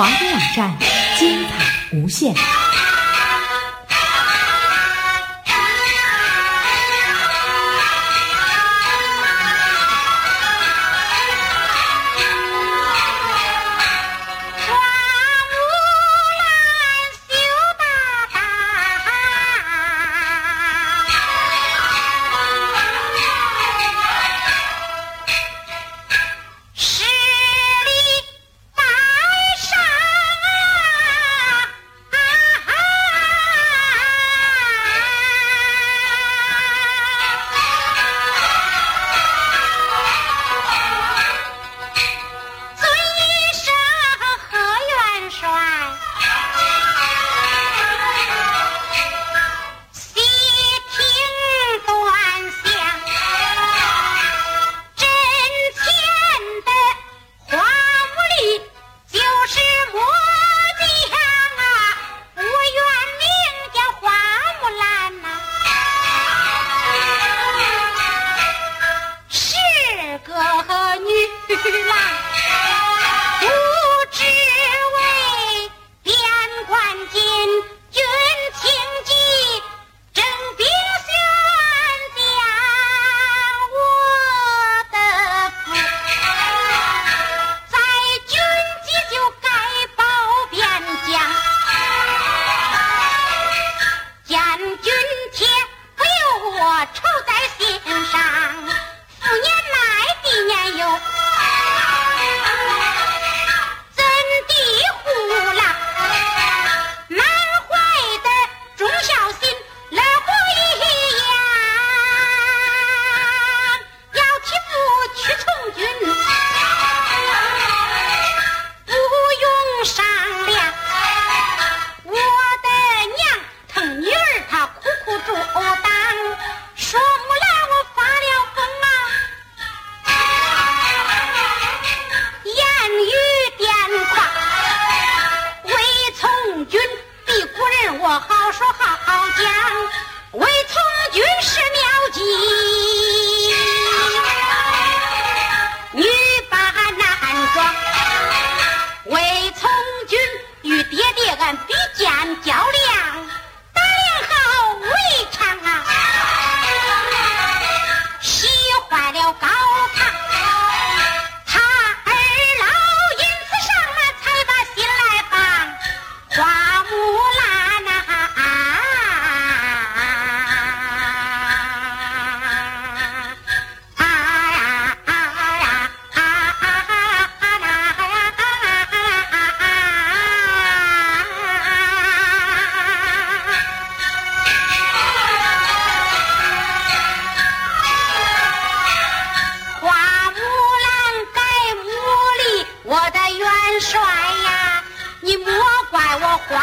华东网站精彩无限。元帅呀，你莫怪我慌。